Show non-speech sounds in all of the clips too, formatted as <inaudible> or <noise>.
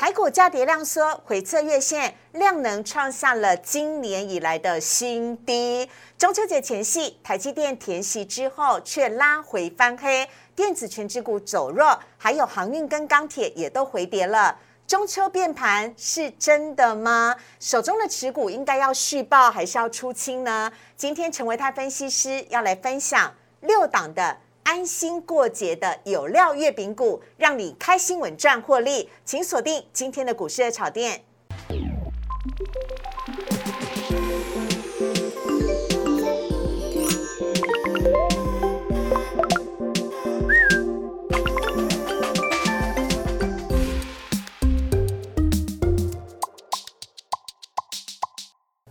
台股价跌量缩，回测月线，量能创下了今年以来的新低。中秋节前夕，台积电填息之后，却拉回翻黑，电子全指股走弱，还有航运跟钢铁也都回跌了。中秋变盘是真的吗？手中的持股应该要续报，还是要出清呢？今天陈维泰分析师要来分享六档的。安心过节的有料月饼股，让你开心稳赚获利，请锁定今天的股市的炒店。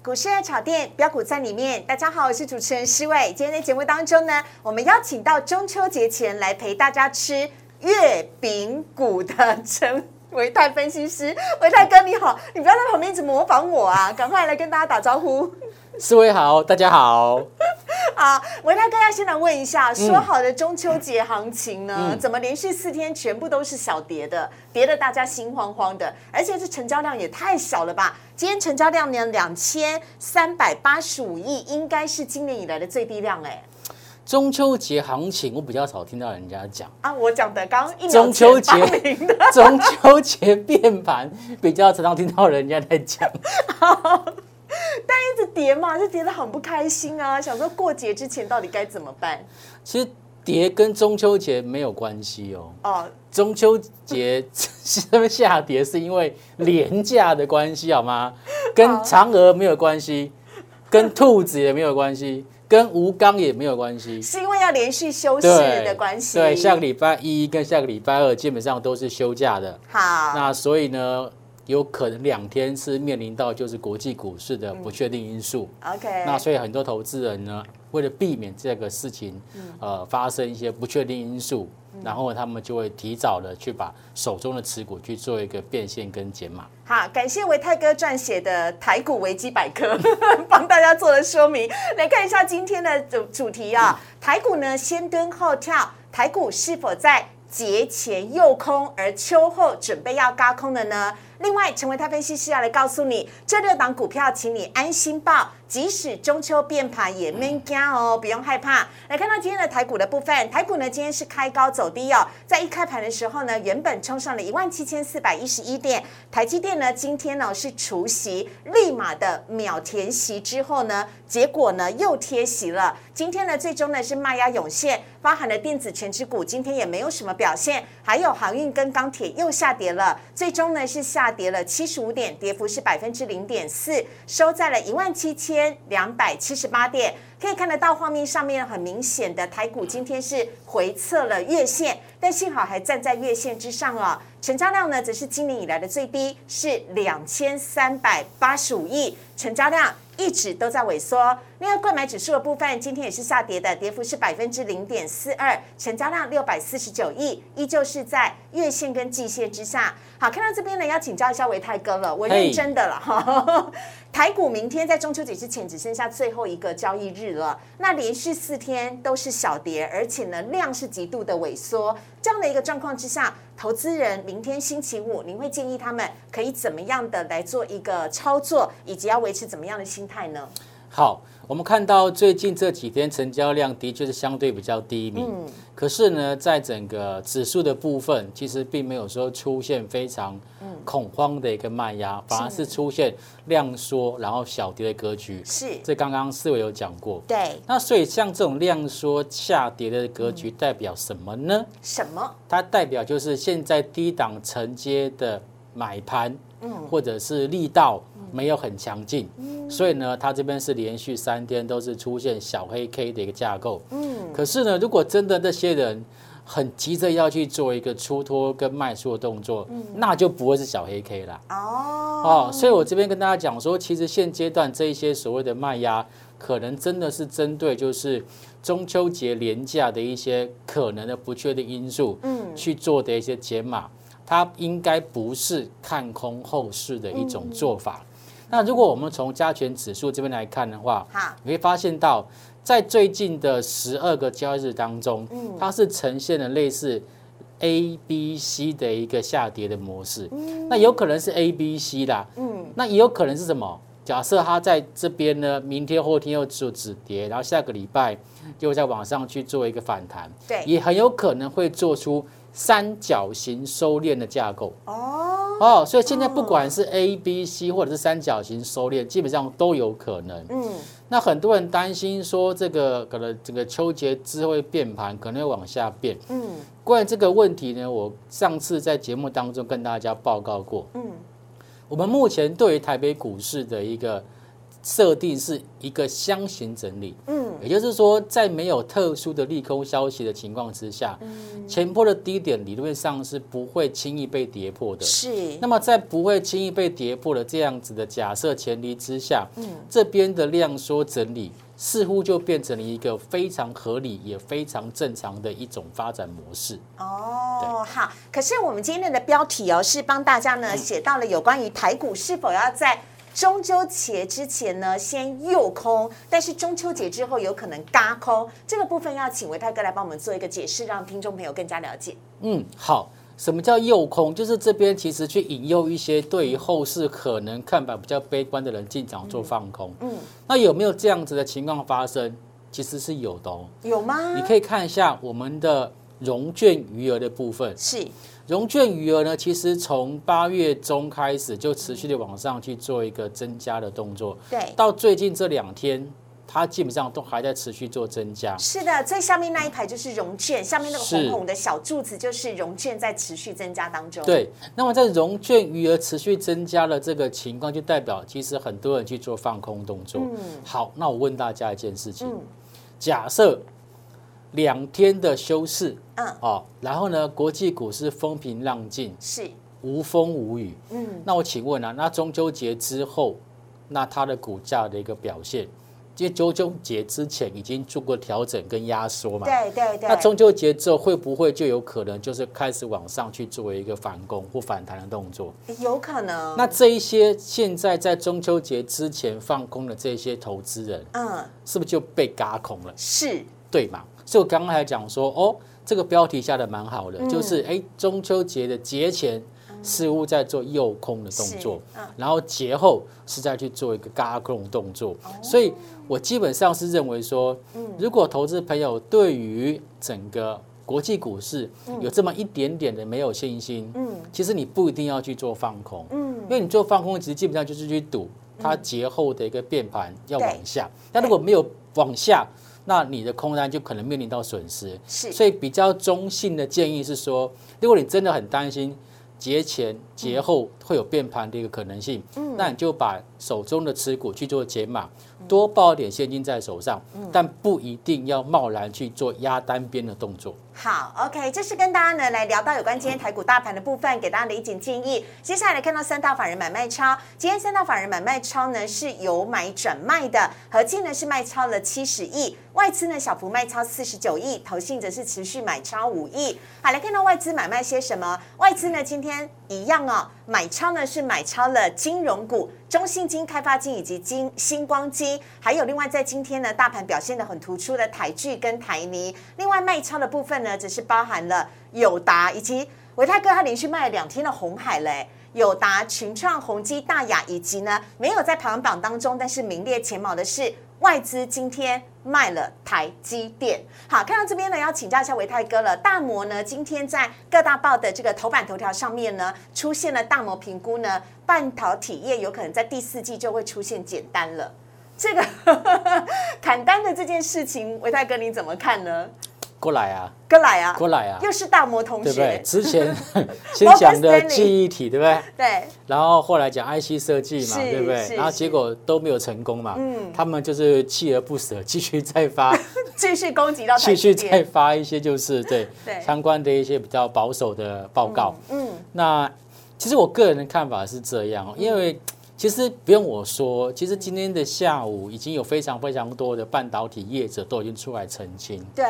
股市爱炒店标股在里面。大家好，我是主持人施伟。今天在节目当中呢，我们邀请到中秋节前来陪大家吃月饼股的陈维泰分析师。维泰哥你好，你不要在旁边一直模仿我啊，赶快来跟大家打招呼。<laughs> 四位好，大家好。好，维大哥要先来问一下，说好的中秋节行情呢？怎么连续四天全部都是小跌的，跌的大家心慌慌的，而且这成交量也太小了吧？今天成交量呢两千三百八十五亿，应该是今年以来的最低量哎。中秋节行情我比较少听到人家讲啊，我讲的刚中秋节 <laughs> 中秋节变盘比较常听到人家在讲。<laughs> 但一直跌嘛，就跌得很不开心啊！想说过节之前到底该怎么办？其实跌跟中秋节没有关系哦。哦，中秋节这 <laughs> 边下跌是因为廉价的关系，好吗？跟嫦娥没有关系，跟兔子也没有关系，跟吴刚也没有关系。是因为要连续休息的关系。对，下个礼拜一跟下个礼拜二基本上都是休假的。好，那所以呢？有可能两天是面临到就是国际股市的不确定因素。OK，那所以很多投资人呢，为了避免这个事情，呃，发生一些不确定因素，然后他们就会提早的去把手中的持股去做一个变现跟减码。好，感谢维泰哥撰写的台股维基百科，<laughs> 帮大家做了说明。来看一下今天的主主题啊，台股呢先蹲后跳，台股是否在节前诱空，而秋后准备要高空的呢？另外，成为他分析师要来告诉你，这六档股票，请你安心报。即使中秋变盘也没惊哦，不用害怕。来看到今天的台股的部分，台股呢今天是开高走低哦，在一开盘的时候呢，原本冲上了一万七千四百一十一点，台积电呢今天呢是除息，立马的秒填息之后呢，结果呢又贴息了。今天呢最终呢是卖压涌现，包含了电子全指股今天也没有什么表现，还有航运跟钢铁又下跌了，最终呢是下跌了七十五点，跌幅是百分之零点四，收在了一万七千。两百七十八点，可以看得到画面上面很明显的台股今天是回测了月线，但幸好还站在月线之上哦。成交量呢，则是今年以来的最低，是两千三百八十五亿成交量。一直都在萎缩。另外，购买指数的部分今天也是下跌的，跌幅是百分之零点四二，成交量六百四十九亿，依旧是在月线跟季线之下。好，看到这边呢，要请教一下维泰哥了，我认真的了哈。<laughs> 台股明天在中秋节之前只剩下最后一个交易日了，那连续四天都是小跌，而且呢量是极度的萎缩。这样的一个状况之下，投资人明天星期五，您会建议他们可以怎么样的来做一个操作，以及要维持怎么样的心态呢？好。我们看到最近这几天成交量的确是相对比较低迷，可是呢，在整个指数的部分，其实并没有说出现非常恐慌的一个卖压，反而是出现量缩然后小跌的格局。是，这刚刚四位有讲过。对。那所以像这种量缩下跌的格局代表什么呢？什么？它代表就是现在低档承接的买盘，嗯，或者是力道。没有很强劲，所以呢，它这边是连续三天都是出现小黑 K 的一个架构。嗯，可是呢，如果真的那些人很急着要去做一个出脱跟卖出的动作，那就不会是小黑 K 了。哦，哦，所以我这边跟大家讲说，其实现阶段这一些所谓的卖压，可能真的是针对就是中秋节廉价的一些可能的不确定因素，嗯，去做的一些解码，它应该不是看空后市的一种做法。那如果我们从加权指数这边来看的话，好，你会发现到在最近的十二个交易日当中，嗯，它是呈现了类似 A、B、C 的一个下跌的模式。那有可能是 A、B、C 啦，嗯，那也有可能是什么？假设它在这边呢，明天后天又做止跌，然后下个礼拜又在往上去做一个反弹，对。也很有可能会做出三角形收敛的架构。哦，哦，所以现在不管是 A、B、C 或者是三角形收敛，基本上都有可能。嗯，那很多人担心说，这个可能整个秋节之后会变盘，可能会往下变。嗯，关于这个问题呢，我上次在节目当中跟大家报告过。嗯，我们目前对于台北股市的一个设定是一个箱型整理。嗯，也就是说，在没有特殊的利空消息的情况之下，前波的低点理论上是不会轻易被跌破的。是，那么在不会轻易被跌破的这样子的假设前提之下，嗯这边的量缩整理似乎就变成了一个非常合理也非常正常的一种发展模式。哦，好。可是我们今天的标题哦，是帮大家呢写到了有关于台股是否要在中秋节之前呢先诱空，但是中秋节之后有可能嘎空，这个部分要请维泰哥来帮我们做一个解释，让听众朋友更加了解。嗯，好。什么叫诱空？就是这边其实去引诱一些对于后市可能看法比较悲观的人进场做放空。嗯，那有没有这样子的情况发生？其实是有的哦。有吗？你可以看一下我们的融券余额的部分。是，融券余额呢，其实从八月中开始就持续的往上去做一个增加的动作，对。到最近这两天，它基本上都还在持续做增加。是的，最下面那一排就是融券，下面那个红红的小柱子就是融券在持续增加当中。，对，那么在融券余额持续增加的这个情况，就代表其实很多人去做放空动作。嗯好，那我问大家一件事情：嗯假设两天的休市，嗯，哦，然后呢，国际股市风平浪静，是，无风无雨。嗯，那我请问啊，那中秋节之后，那它的股价的一个表现，因为中秋节之前已经做过调整跟压缩嘛，对对对。那中秋节之后会不会就有可能就是开始往上去作为一个反攻或反弹的动作？有可能。那这一些现在在中秋节之前放空的这些投资人，嗯，是不是就被嘎空了？是，对嘛？所以我刚刚还讲说，哦，这个标题下的蛮好的，嗯。就是哎，中秋节的节前似乎在做诱空的动作然后节后是在去做一个嘎空动作，哦。所以我基本上是认为说，嗯。如果投资朋友对于整个国际股市有这么一点点的没有信心，嗯。其实你不一定要去做放空，嗯。因为你做放空其实基本上就是去赌它节后的一个变盘要往下，但如果没有往下，那你的空单就可能面临到损失。是，所以比较中性的建议是说，如果你真的很担心节前节后会有变盘的一个可能性，嗯那你就把手中的持股去做解码，多抱一点现金在手上，嗯但不一定要贸然去做压单边的动作。好，OK，这是跟大家呢来聊到有关今天台股大盘的部分，给大家的一点建议。接下来来看到三大法人买卖超，今天三大法人买卖超呢是由买转卖的，合计呢是卖超了七十亿，外资呢小幅卖超四十九亿，投信则是持续买超五亿。好，来看到外资买卖些什么？外资呢今天一样哦，买超呢是买超了金融股。中信金、开发金以及金星光金，还有另外在今天呢，大盘表现的很突出的台剧跟台泥。另外卖超的部分呢，只是包含了友达以及维泰哥，他连续卖了两天的红海嘞。友达、群创、宏基、大雅，以及呢没有在排行榜当中，但是名列前茅的是外资今天卖了台积电。好，看到这边呢，要请教一下维泰哥了。大摩呢，今天在各大报的这个头版头条上面呢，出现了大摩评估呢，半导体业有可能在第四季就会出现减单了。这个 <laughs> 砍单的这件事情，维泰哥你怎么看呢？过来啊，过来啊，过来啊，又是大魔同对不对？，之前 <laughs> 先讲的记忆体，对不对？对，然后后来讲 IC 设计嘛，是对不对？然后结果都没有成功嘛，嗯他们就是锲而不舍，继续再发，<laughs> 继续攻击到台积继续再电。发一些就是对 <laughs> 对相关的一些比较保守的报告。嗯，那其实我个人的看法是这样哦，因为其实不用我说，其实今天的下午已经有非常非常多的半导体业者都已经出来澄清，对，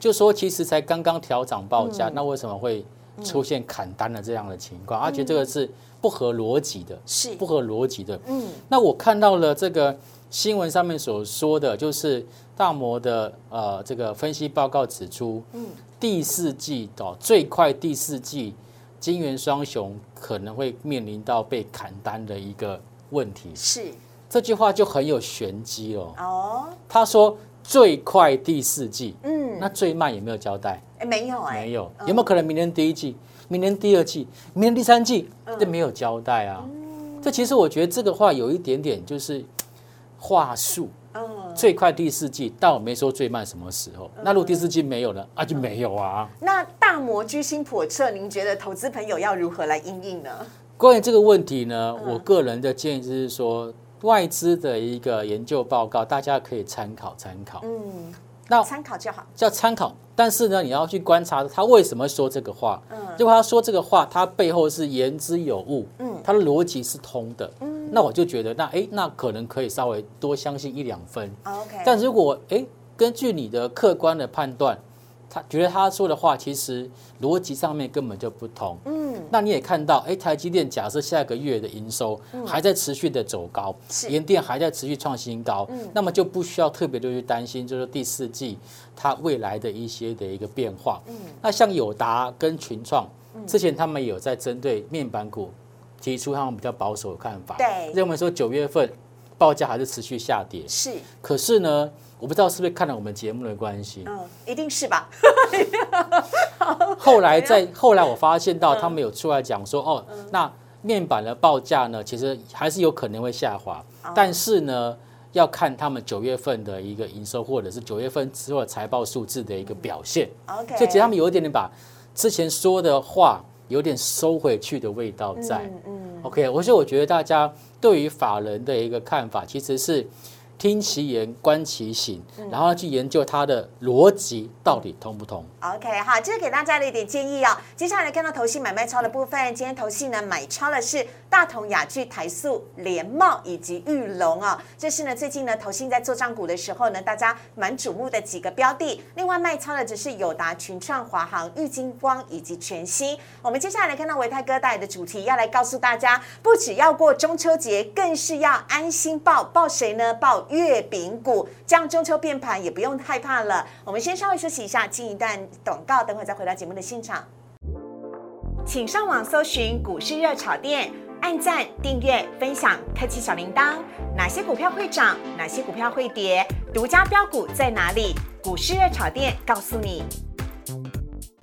就说其实才刚刚调涨报嗯。价，那为什么会出现砍单的这样的情况？他觉得这个是不合逻辑的，是。不合逻辑的。嗯，那我看到了这个新闻上面所说的，就是大摩的呃这个分析报告指出，嗯。第四季哦，最快第四季，金元双雄可能会面临到被砍单的一个问题。是这句话就很有玄机哦。哦，他说最快第四季，嗯，那最慢有没有交代？哎没有哎，没有，有没有可能明年第一季、明年第二季、明年第三季？嗯这没有交代啊。这其实我觉得这个话有一点点就是 <tsk> 话术。嗯，最快第四季，但我没说最慢什么时候。那如果第四季没有了？啊，就没有啊。那大摩居心叵测，您觉得投资朋友要如何来应应呢？关于这个问题呢，嗯我个人的建议就是说，外资的一个研究报告，大家可以参考参考。嗯，那参考就好。叫参考，但是呢，你要去观察他为什么说这个话。嗯如果他说这个话，他背后是言之有物，嗯他的逻辑是通的，嗯那我就觉得那哎，那可能可以稍微多相信一两分。OK，但如果哎，根据你的客观的判断，他觉得他说的话其实逻辑上面根本就不同。嗯，那你也看到，哎，台积电假设下个月的营收还在持续的走高，是。联电还在持续创新高，那么就不需要特别的去担心，就是第四季它未来的一些的一个变化。嗯。那像友达跟群创，之前他们有在针对面板股提出他们比较保守的看法，对。认为说九月份报价还是持续下跌。是，可是呢，我不知道是不是看了我们节目的关系，嗯，一定是吧？<laughs> 后来在后来我发现到他们有出来讲说，哦，那面板的报价呢，其实还是有可能会下滑，但是呢，要看他们九月份的一个营收或者是九月份之后的财报数字的一个表现，OK，所以其实他们有一点点把之前说的话有点收回去的味道在。嗯嗯。OK，我所以我觉得大家对于法人的一个看法，其实是听其言观其行，然后去研究它的逻辑到底通不通。OK，好，这是给大家的一点建议哦。接下来看到投信买卖超的部分，今天投信呢买超的是大同、雅聚、台塑、联茂以及玉龙哦。这是呢最近呢投信在做账股的时候呢，大家蛮瞩目的几个标的。另外卖超的只是友达、群创、华航、玉金光以及全新。我们接下来看到维泰哥带来的主题，要来告诉大家，不只要过中秋节，更是要安心报报谁呢？报月饼股，这样中秋变盘也不用害怕了。我们先稍微休息一下，进一段广告，等会再回到节目的现场。请上网搜寻股市热炒店，按赞、订阅、分享，开启小铃铛。哪些股票会涨？哪些股票会跌？独家标股在哪里？股市热炒店告诉你。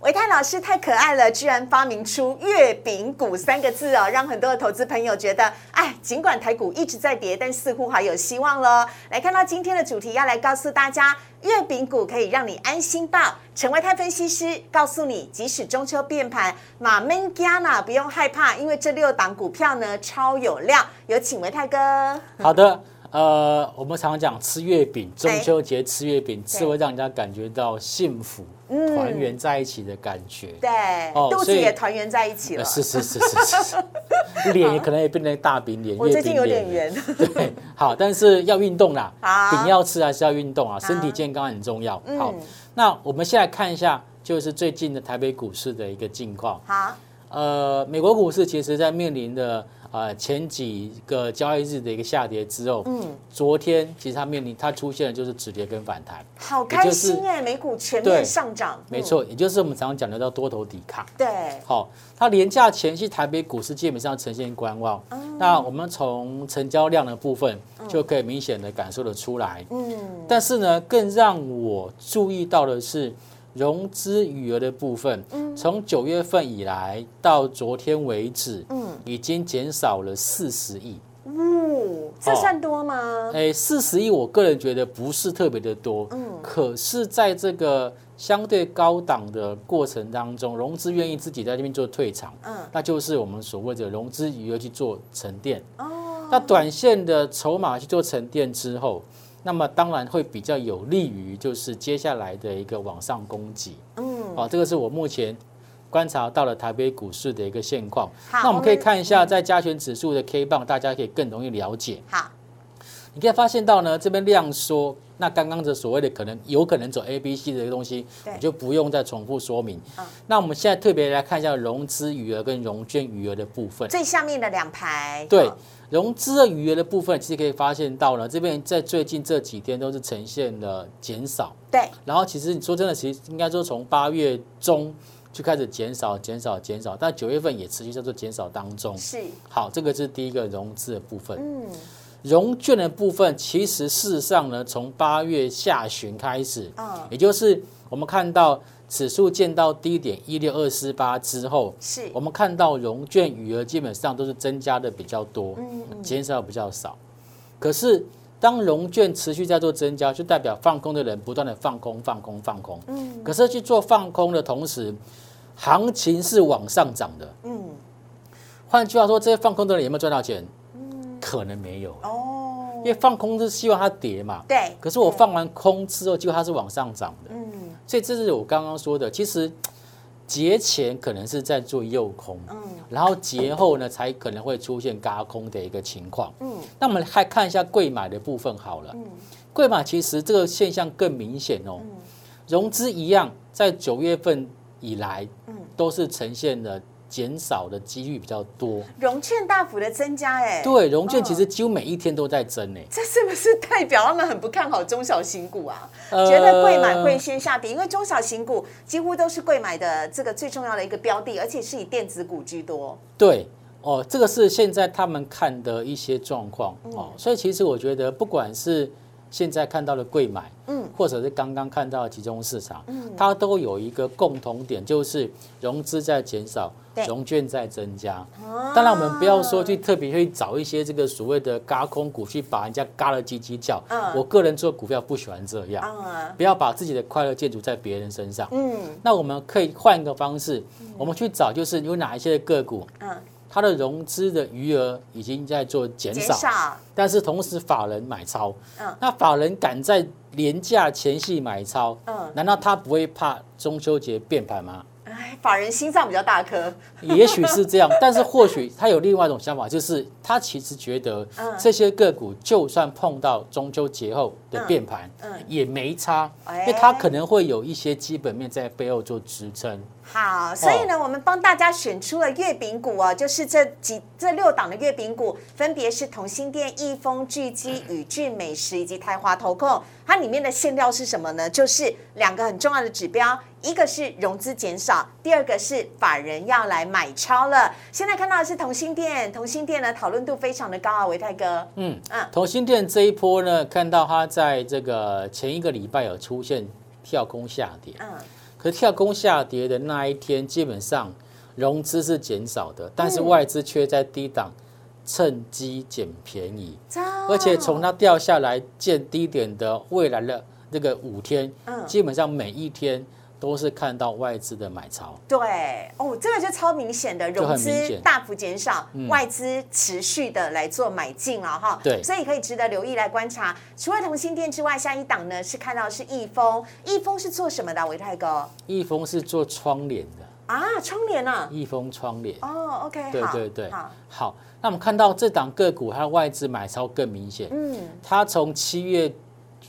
维泰老师太可爱了，居然发明出“月饼股”三个字哦，让很多的投资朋友觉得，哎，尽管台股一直在跌，但似乎还有希望喽。来看到今天的主题，要来告诉大家，月饼股可以让你安心报。陈维泰分析师告诉你，即使中秋变盘，马门加纳不用害怕，因为这六档股票呢超有料。有请维泰哥。好的，呃，我们常常讲吃月饼，中哎秋节吃月饼，对是会让人家感觉到幸福、嗯团圆在一起的感觉。对，哦肚子也团圆在一起了。呃是是是是是是，<laughs> 脸也可能也变成大饼脸，我最近有点。圆。<laughs> 对，好，但是要运动啦，好饼要吃还是要运动啊，身好体健康很重要。嗯好，那我们现在看一下，就是最近的台北股市的一个近况。好，呃，美国股市其实在面临的呃前几个交易日的一个下跌之后，嗯，昨天其实它面临它出现的就是止跌跟反弹，好开心哎，美股全面上涨。嗯，没错，也就是我们常常讲的叫多头抵抗。对，好，它廉价前期台北股市基本上呈现观望。哦那我们从成交量的部分就可以明显的感受得出来。嗯，但是呢，更让我注意到的是融资余额的部分，嗯从九月份以来到昨天为止，嗯已经减少了四十亿。呜，这哦算多吗？哎，四十亿，我个人觉得不是特别的多，嗯可是在这个相对高档的过程当中，融资愿意自己在这边做退场，嗯，那就是我们所谓的融资余额去做沉淀。哦，那短线的筹码去做沉淀之后，那么当然会比较有利于就是接下来的一个往上攻击。嗯，哦，这个是我目前观察到了台北股市的一个现况。好那我们可以看一下在加权指数的 K 棒，大家可以更容易了解。好，你可以发现到呢，这边量缩，那刚刚的所谓的可能有可能走 A、B、C 的东西，对我就不用再重复说明嗯。那我们现在特别来看一下融资余额跟融券余额的部分。最下面的两排，对嗯，融资的余额的部分，其实可以发现到呢，这边在最近这几天都是呈现了减少。对，然后其实你说真的，其实应该说从八月中就开始减少、减少、减少，但九月份也持续在做减少当中。是，好，这个是第一个融资的部分。嗯，融券的部分，其实事实上呢，从八月下旬开始，嗯也就是我们看到指数见到低点一六二四八之后，是我，们看到融券余额基本上都是增加的比较多，嗯嗯，减少比较少。可是当融券持续在做增加，就代表放空的人不断的放空、放空、放空。嗯可是去做放空的同时，行情是往上涨的。嗯，换句话说，这些放空的人有没有赚到钱？可能没有，哦。因，为放空是希望它跌嘛。对，可是我放完空之后，结果它是往上涨的，嗯。所以这是我刚刚说的。其实节前可能是在做诱空，嗯。然后节后呢才可能会出现嘎空的一个情况。嗯。那我们还看一下贵买的部分好了。嗯。贵买其实这个现象更明显哦，融资一样，在九月份以来，嗯。都是呈现了减少的几率比较多。融券大幅的增加，哎，对，融券嗯其实几乎每一天都在增哎。这是不是代表他们很不看好中小型股啊？呃觉得贵买会先下跌，因为中小型股几乎都是贵买的这个最重要的一个标的，而且是以电子股居多。对哦，这个是现在他们看的一些状况嗯哦，所以其实我觉得，不管是现在看到的贵买，嗯，或者是刚刚看到的集中市场，嗯。它都有一个共同点，就是融资在减少对，融券在增加。啊。当然，我们不要说去特别去找一些这个所谓的嘎空股去把人家嘎了叽叽叫。嗯。我个人做股票不喜欢这样，啊，不要把自己的快乐建筑在别人身上。嗯。那我们可以换一个方式，我们去找就是有哪一些个股，嗯，它的融资的余额已经在做减减少，少，但是同时法人买超，嗯。那法人敢在廉价前夕买超，嗯，难道他不会怕中秋节变盘吗？哎，法人心脏比较大颗，也许是这样，但是或许他有另外一种想法，就是他其实觉得嗯这些个股就算碰到中秋节后的变盘，嗯也没差，哎因为他可能会有一些基本面在背后做支撑。好，所以呢，我们帮大家选出了月饼股哦，就是这几这六档的月饼股，分别是同心店、益丰、聚基、宇俊美食以及台华投控。它里面的馅料是什么呢？就是两个很重要的指标，一个是融资减少，第二个是法人要来买超了。现在看到的是同心店，同心店呢讨论度非常的高啊，维泰哥。嗯嗯。同心店这一波呢，看到它在这个前一个礼拜有出现跳空下跌，嗯，可是跳空下跌的那一天，基本上融资是减少的，但是嗯外资却在低档趁机捡便宜，而且从它掉下来见低点的未来的这个五天，嗯。基本上每一天都是看到外资的买超。对哦，这个就超明显的融资大幅减少，嗯外资持续的来做买进了哈。对所以可以值得留意来观察。除了同心店之外，下一档呢是看到是易丰，易丰是做什么的？维泰哥易丰是做窗帘的，啊，窗帘啊。易丰窗帘。哦，OK，对好对对好，，好，那我们看到这档个股，它的外资买超更明显。嗯，它从七月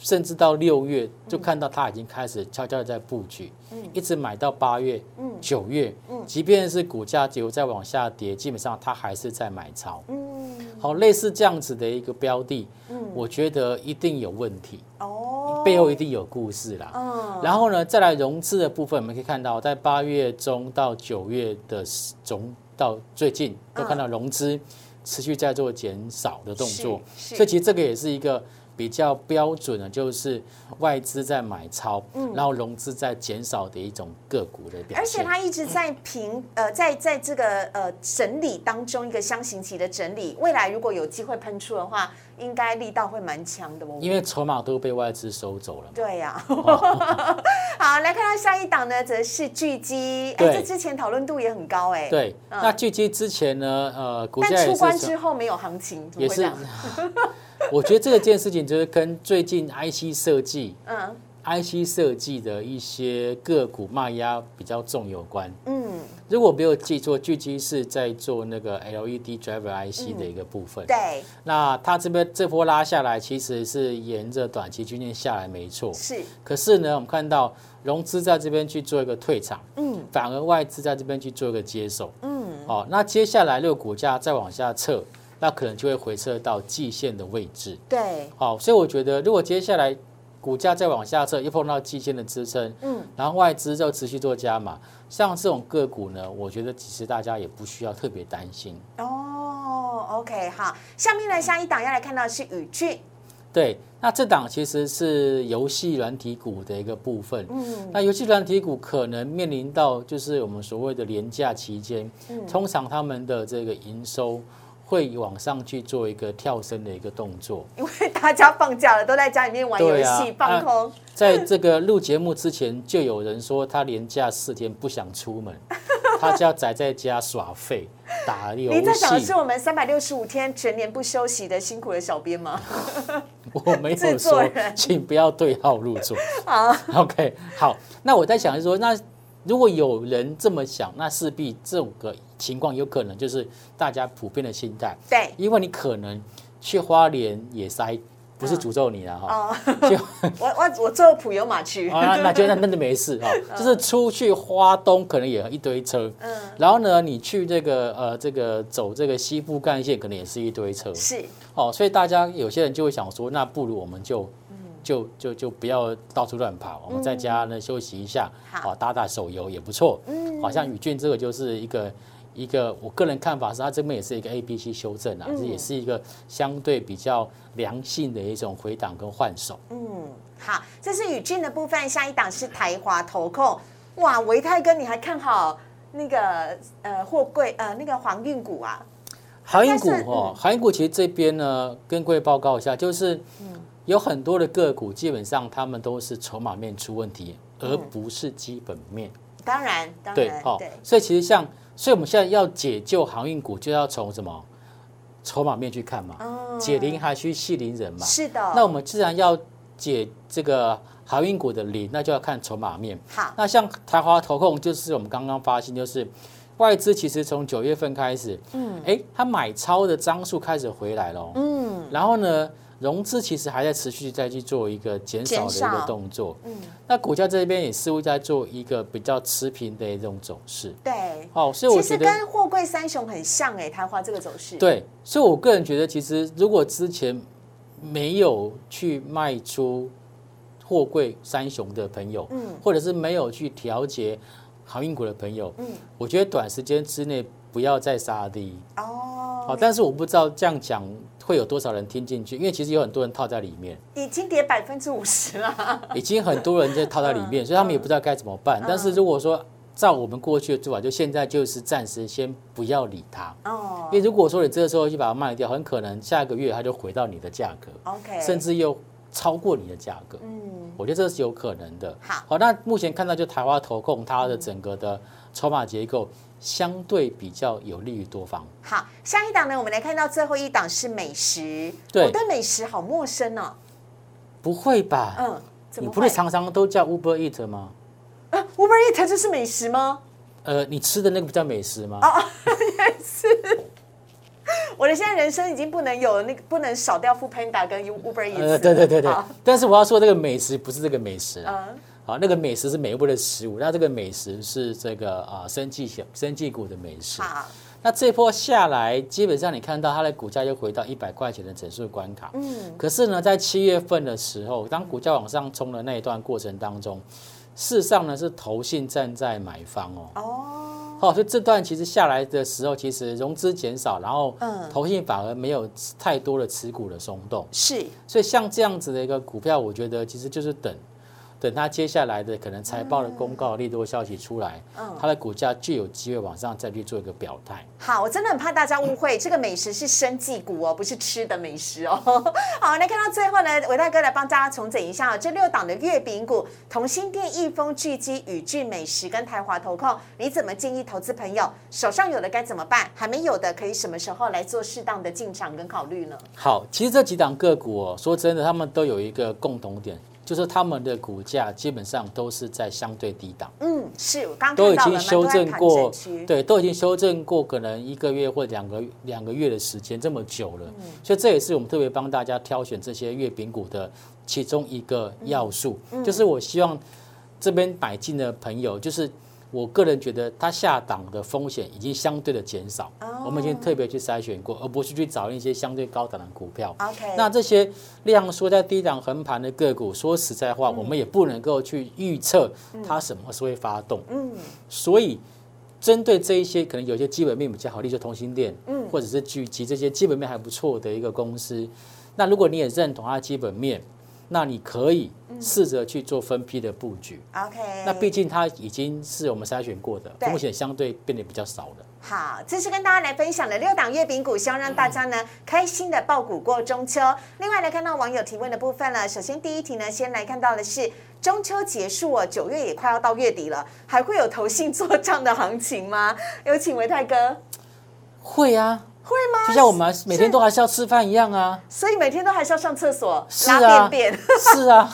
甚至到六月，就看到它已经开始悄悄的在布局，一直买到八月、九月，即便是股价只有在往下跌，基本上它还是在买超。嗯，好，类似这样子的一个标的，我觉得一定有问题，哦，背后一定有故事啦。嗯，然后呢，再来融资的部分，我们可以看到，在八月中到九月的中到最近，都看到融资持续在做减少的动作，所以其实这个也是一个比较标准的，就是外资在买超，然后融资在减少的一种个股的表现而且现。它一直在平呃，在在这个呃整理当中，一个箱型期的整理，未来如果有机会喷出的话，应该力道会蛮强的哦。因为筹码都被外资收走了嘛，对呀、<laughs> 好，来看到下一档呢，则是巨基，哎，对这之前讨论度也很高哎，，对。那巨基之前呢，呃，股价但出关之后没有行情，也是会这样？，<laughs> 我觉得这件事情就是跟最近 IC 设计嗯，IC 设计的一些个股卖压比较重有关。嗯，如果没有记错，巨基是在做那个 LED driver IC 的一个部分。对，那它这边这波拉下来，其实是沿着短期均线下来，没错。是，可是呢，我们看到融资在这边去做一个退场，嗯反而外资在这边去做一个接手。嗯，哦，那接下来这个股价再往下撤，那可能就会回撤到季线的位置。对，好，所以我觉得如果接下来股价再往下撤，又碰到季线的支撑，嗯，然后外资就持续做加码，像这种个股呢，我觉得其实大家也不需要特别担心。哦，OK，好，下面呢下一档要来看到是宇俊，对，那这档其实是游戏软体股的一个部分。嗯，那游戏软体股可能面临到就是我们所谓的廉价期间，嗯通常他们的这个营收会往上去做一个跳升的一个动作。<laughs> 因为大家放假了，都在家里面玩游戏放空，在这个录节目之前，就有人说他连假四天不想出门，他就要宅在家耍废打游你在讲的是。我们三百六十五天全年不休息的辛苦的小编吗？<laughs> 我没 <laughs> 制有说，请不要对号入座。好，OK，好，那我在想是说，那如果有人这么想，那势必这种个情况有可能就是大家普遍的心态，对，因为你可能去花莲也塞，不是诅咒你了哈，<laughs> 我我我坐普悠玛去，啊，那就那那就没事哈，就是出去花东可能也一堆车，嗯，然后呢，你去这个呃这个走这个西部干线可能也是一堆车，是，哦，所以大家有些人就会想说，那不如我们就。嗯就就就不要到处乱跑，我们在家呢休息一下，好。哦，打打手游也不错。嗯。好像宇俊这个就是一个一个，我个人看法是，它这边也是一个 A B C 修正啊，嗯这也是一个相对比较良性的一种回档跟换手。嗯，好，这是宇俊的部分，下一档是台华投控，哇，维泰哥你还看好那个呃货柜呃那个航运股啊？航运股哦嗯，航运股其实这边呢，跟各位报告一下，就是有很多的个股，基本上他们都是筹码面出问题，而不是基本面。当然，当对，然，好对，，所以其实像，所以我们现在要解救航运股，就要从什么筹码面去看嘛，嗯解铃还需系铃人嘛。是的。那我们既然要解这个航运股的铃，那就要看筹码面。好，那像台华投控，就是我们刚刚发现，就是外资其实从九月份开始，嗯，哎，他买超的张数开始回来了，嗯，然后呢，融资其实还在持续再去做一个减少的一个动作，嗯，那股价这边也似乎在做一个比较持平的一种走势。对。哦，所以我其实觉得跟货柜三雄很像哎，台华这个走势。，对，所以我个人觉得，其实如果之前没有去卖出货柜三雄的朋友，嗯或者是没有去调节航运股的朋友，嗯，我觉得短时间之内不要再杀低。哦，好，但是我不知道这样讲会有多少人听进去，因为其实有很多人套在里面，已经跌百分之五十了。<laughs> 已经很多人在套在里面，所以他们也不知道该怎么办。但是如果说照我们过去的做法，就现在就是暂时先不要理它。哦因为如果说你这个时候就把它卖掉，很可能下个月它就回到你的价格，，OK，甚至又超过你的价格。嗯，我觉得这是有可能的。好好，那目前看到就台湾投控它的整个的筹码结构相对比较有利于多方。好，下一档呢，我们来看到最后一档是美食。对我对美食好陌生哦。不会吧？嗯，你不是常常都叫 Uber Eat 吗？啊 Uber Eat 就是美食吗？呃，你吃的那个不叫美食吗？哦 <laughs> 我的现在人生已经不能有那个不能少掉 Food Panda 跟 Uber Eats。呃，对对对对。但是我要说这个美食不是这个美食啊，嗯，好，那个美食是美味的食物，那这个美食是这个啊生技小生技股的美食。好，那这波下来，基本上你看到它的股价又回到一百块钱的整数关卡。嗯，可是呢，在七月份的时候，当股价往上冲的那一段过程当中，事实上呢是投信站在买方哦。哦，好、所以这段其实下来的时候，其实融资减少，然后嗯投信反而没有太多的持股的松动。是，所以像这样子的一个股票，我觉得其实就是等。等它接下来的可能财报的公告、利多消息出来，嗯它的股价就有机会往上再去做一个表态。好，我真的很怕大家误会，这个美食是生技股哦，不是吃的美食哦。<laughs> 好，那看到最后呢，伟大哥来帮大家重整一下哦，这六档的月饼股，同心店、益丰、聚基、宇俊美食跟台华投控，你怎么建议投资朋友手上有的该怎么办？还没有的可以什么时候来做适当的进场跟考虑呢？好，其实这几档个股哦，说真的，他们都有一个共同点，就是他们的股价基本上都是在相对低档，嗯，是我刚刚都已经修正过对，都已经修正过可能一个月或两个两个月的时间，这么久了，所以这也是我们特别帮大家挑选这些月饼股的其中一个要素，就是我希望这边买进的朋友，就是我个人觉得它下档的风险已经相对的减少，我们已经特别去筛选过，而不是去找一些相对高档的股票。那这些量缩在低档横盘的个股，说实在话，我们也不能够去预测它什么时候会发动。嗯，所以针对这一些可能有些基本面比较好，例如说同心店，嗯，或者是聚集这些基本面还不错的一个公司，那如果你也认同它的基本面，那你可以试着去做分批的布局。OK，那毕竟它已经是我们筛选过的，对风险相对变得比较少了。好，这是跟大家来分享的六档月饼股，希望让大家呢开心的爆股过中秋。另外来看到网友提问的部分了，首先第一题呢，先来看到的是中秋结束哦，九月也快要到月底了，还会有投信做账的行情吗？有请维泰哥，会啊，会吗？就像我们每天都还是要吃饭一样啊。所以每天都还是要上厕所拉便便。<laughs> 是啊，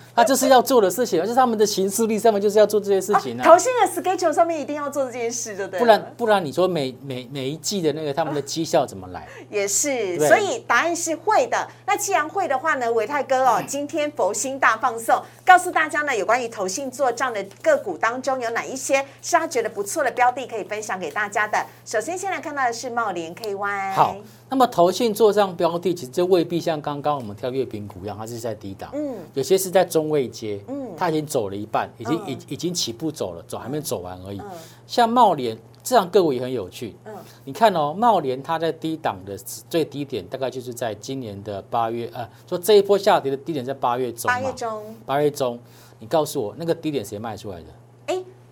<laughs> 他就是要做的事情，而且他们的行事历上面就是要做这些事情啊。投信的 schedule 上面一定要做这件事，对不对？不然不然，你说每每每一季的那个他们的绩效怎么来？<laughs> 也是，所以答案是会的。那既然会的话呢，伟泰哥哦，今天佛心大放送，告诉大家呢，有关于投信做账的个股当中，有哪一些是他觉得不错的标的，可以分享给大家的。首先，先来看到的是茂联 KY，好，那么投信做账标的，其实这未必像刚刚我们跳月饼股一样，它是在低档，嗯。有些是在中位阶，嗯。它已经走了一半，已经嗯。已已经起步走了，走还没走完而已。嗯。像茂联这样个股也很有趣，嗯。你看哦，茂联它在低档的最低点大概就是在今年的八月，呃，说这一波下跌的低点在八月中嘛，八月中，八月中，你告诉我那个低点谁卖出来的？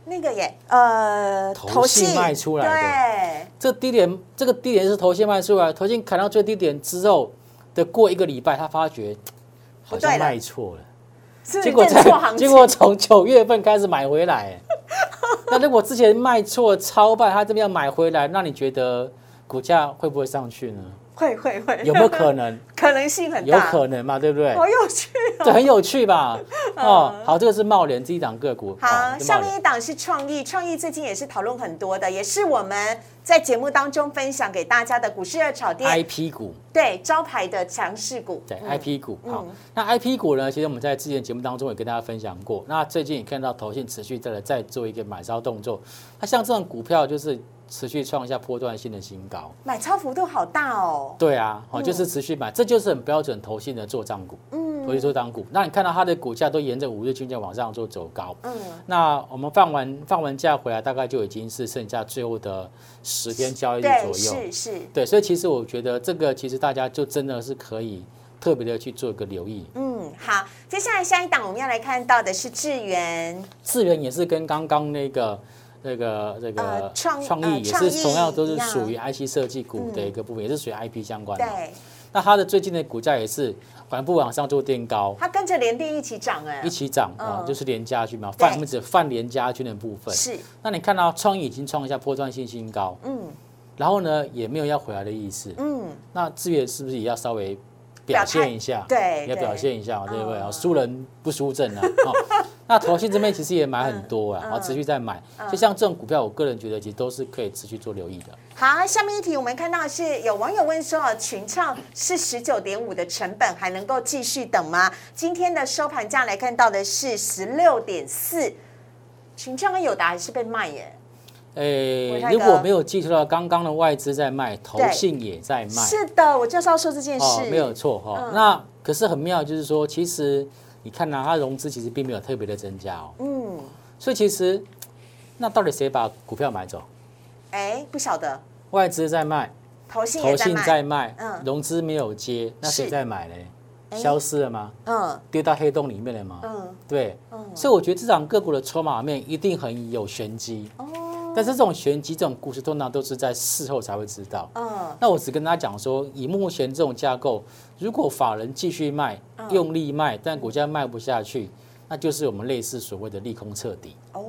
哎，那个耶，呃，投信卖出来对，这低点，这个低点是头先卖出来，头先砍到最低点之后的过一个礼拜，他发觉 <tsk> 好像卖错了，是结果认错行情，结果从九月份开始买回来。<laughs> 那如果之前卖错超卖，他这边要买回来，那你觉得股价会不会上去呢？会会会，有没有可能？<laughs> 可能性很有大？可能嘛，对不对？好有趣哦。这很有趣吧？<laughs> 哦，好，这个是茂联这一档个股。好，下面一档是创意，创意最近也是讨论很多的，也是我们在节目当中分享给大家的股市热炒店 IP 股。对招牌的强势股。对嗯 IP 股，好，那 IP 股呢？其实我们在之前节目当中也跟大家分享过。那最近也看到投信持续在在做一个买超动作，那像这种股票就是持续创下波段性的新高。买超幅度好大哦。对啊，哦，就是持续买，这就是很标准投信的做账股，嗯投信做账股。那你看到它的股价都沿着五日均线往上做走高。嗯，那我们放完放完假回来，大概就已经是剩下最后的十天交易日，左右。是是，对，所以其实我觉得这个其实大家就真的是可以特别的去做一个留意。嗯，好，接下来下一档我们要来看到的是智源，智源也是跟刚刚那个那个这呃个创呃创意也是同样都是属于 IC 设计股的一个部分，也是属于 IP 相关的。对，那它的最近的股价也是缓步往上做垫高，它跟着联电一起涨哎。一，起涨啊，嗯就是连家军嘛，泛我们指泛连家军的部分。是，那你看到创意已经创下波段性新高，嗯。然后呢也没有要回来的意思。嗯，那智源是不是也要稍微表现一下？对要表现一下嘛，对不对？输人不输阵啊。<laughs> 哦那投信这边其实也买很多啊，嗯然后持续在买。就像这种股票，我个人觉得其实都是可以持续做留意的。好，下面一题我们看到是有网友问说，哦，群创是十九点五的成本，还能够继续等吗？今天的收盘价来看到的是十六点四，群创跟友达还是被卖耶。诶伟泰，哥如果没有记错的话，刚刚的外资在卖，投信也在卖，是的，我就是要说这件事。哦，没有错哈。嗯那可是很妙，就是说，其实你看呢，它融资其实并没有特别的增加哦，嗯，所以其实那到底谁把股票买走？哎，不晓得，外资在卖，投信投信在卖。嗯，融资没有接，那谁在买嘞？哎消失了吗？嗯跌到黑洞里面了吗？嗯对，嗯，所以我觉得这场个股的筹码面一定很有玄机。哦，但是这种玄机、这种故事，通常都是在事后才会知道。嗯那我只跟大家讲说，以目前这种架构，如果法人继续卖，嗯用力卖，但股价卖不下去，那就是我们类似所谓的利空彻底。哦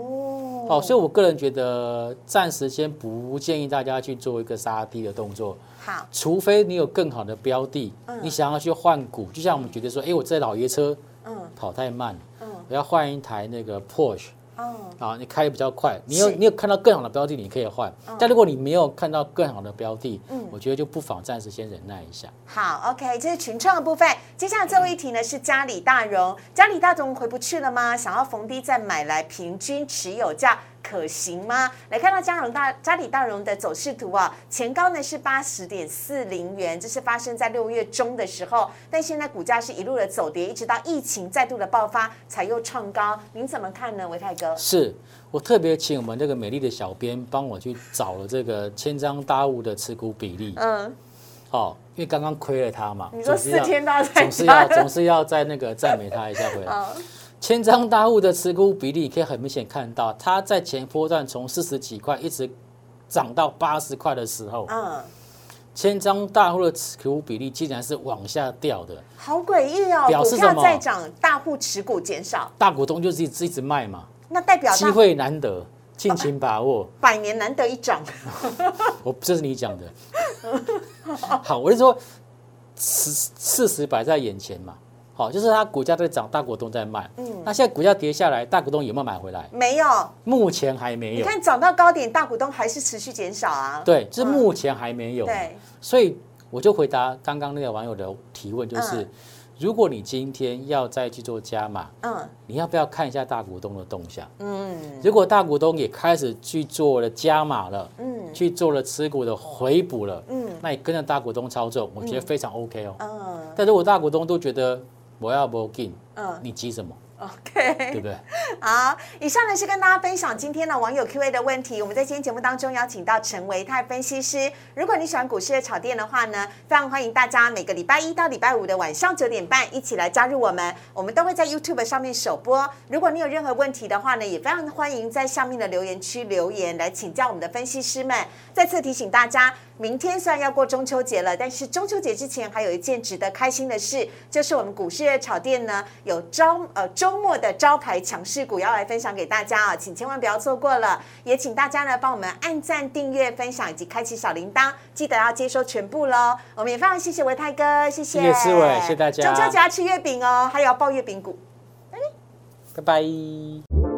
哦，所以我个人觉得，暂时先不建议大家去做一个杀低的动作，好，除非你有更好的标的，嗯你想要去换股，就像我们觉得说，哎，我这老爷车嗯跑太慢，嗯我要换一台那个 Porsche。嗯，啊，你开的比较快，你有你有看到更好的标的，你可以换。但如果你没有看到更好的标的，嗯我觉得就不妨暂时先忍耐一下。好，OK，这是群创的部分。接下来最后一题呢是嘉里大荣，嘉里大荣回不去了吗？想要逢低再买来平均持有价。可行吗？来看到嘉荣大嘉里大荣的走势图啊，前高呢是八十点四零元，这是发生在六月中的时候，但现在股价是一路的走跌，一直到疫情再度的爆发才又创高。您怎么看呢，维泰哥？是我特别请我们这个美丽的小编帮我去找了这个千张大物的持股比例，嗯，哦，因为刚刚亏了他嘛，你说四总是要天都要总是要总是要在那个赞美他一下回来。<laughs> 嗯千张大户的持股比例，你可以很明显看到，它在前波段从四十几块一直涨到八十块的时候，嗯，千张大户的持股比例竟然是往下掉的。好诡异哦，表示什么在涨，大户持股减少，大股东就是一直一直卖嘛，那代表大机会难得，尽情把握。百年难得一涨。<laughs> 我这是你讲的。好，我就说，事事实摆在眼前嘛。好，就是它股价在涨，大股东在卖。嗯，那现在股价跌下来，大股东有没有买回来？没有，目前还没有。你看涨到高点，大股东还是持续减少啊。对，就是目前还没有。对，所以我就回答刚刚那个网友的提问，就是、嗯如果你今天要再去做加码，嗯你要不要看一下大股东的动向？嗯如果大股东也开始去做了加码了，嗯去做了持股的回补了，嗯那你跟着大股东操作，我觉得非常 OK 哦。嗯但如果大股东都觉得我要不进，嗯你急什么？，OK，对不对？好，以上呢是跟大家分享今天的网友 Q&A 的问题。我们在今天节目当中邀请到陈维泰分析师。如果你喜欢股市的炒店的话呢，非常欢迎大家每个礼拜一到礼拜五的晚上九点半一起来加入我们。我们都会在 YouTube 上面首播。如果你有任何问题的话呢，也非常欢迎在下面的留言区留言来请教我们的分析师们。再次提醒大家，明天虽然要过中秋节了，但是中秋节之前还有一件值得开心的事，就是我们股市的炒店呢有招呃周末的招牌强势股要来分享给大家啊，请千万不要错过了。也请大家呢帮我们按赞、订阅、分享以及开启小铃铛，记得要接收全部喽。我们也非常谢谢维泰哥，谢谢，谢谢思伟谢谢大家中秋节要吃月饼哦，还有要爆月饼股。拜拜。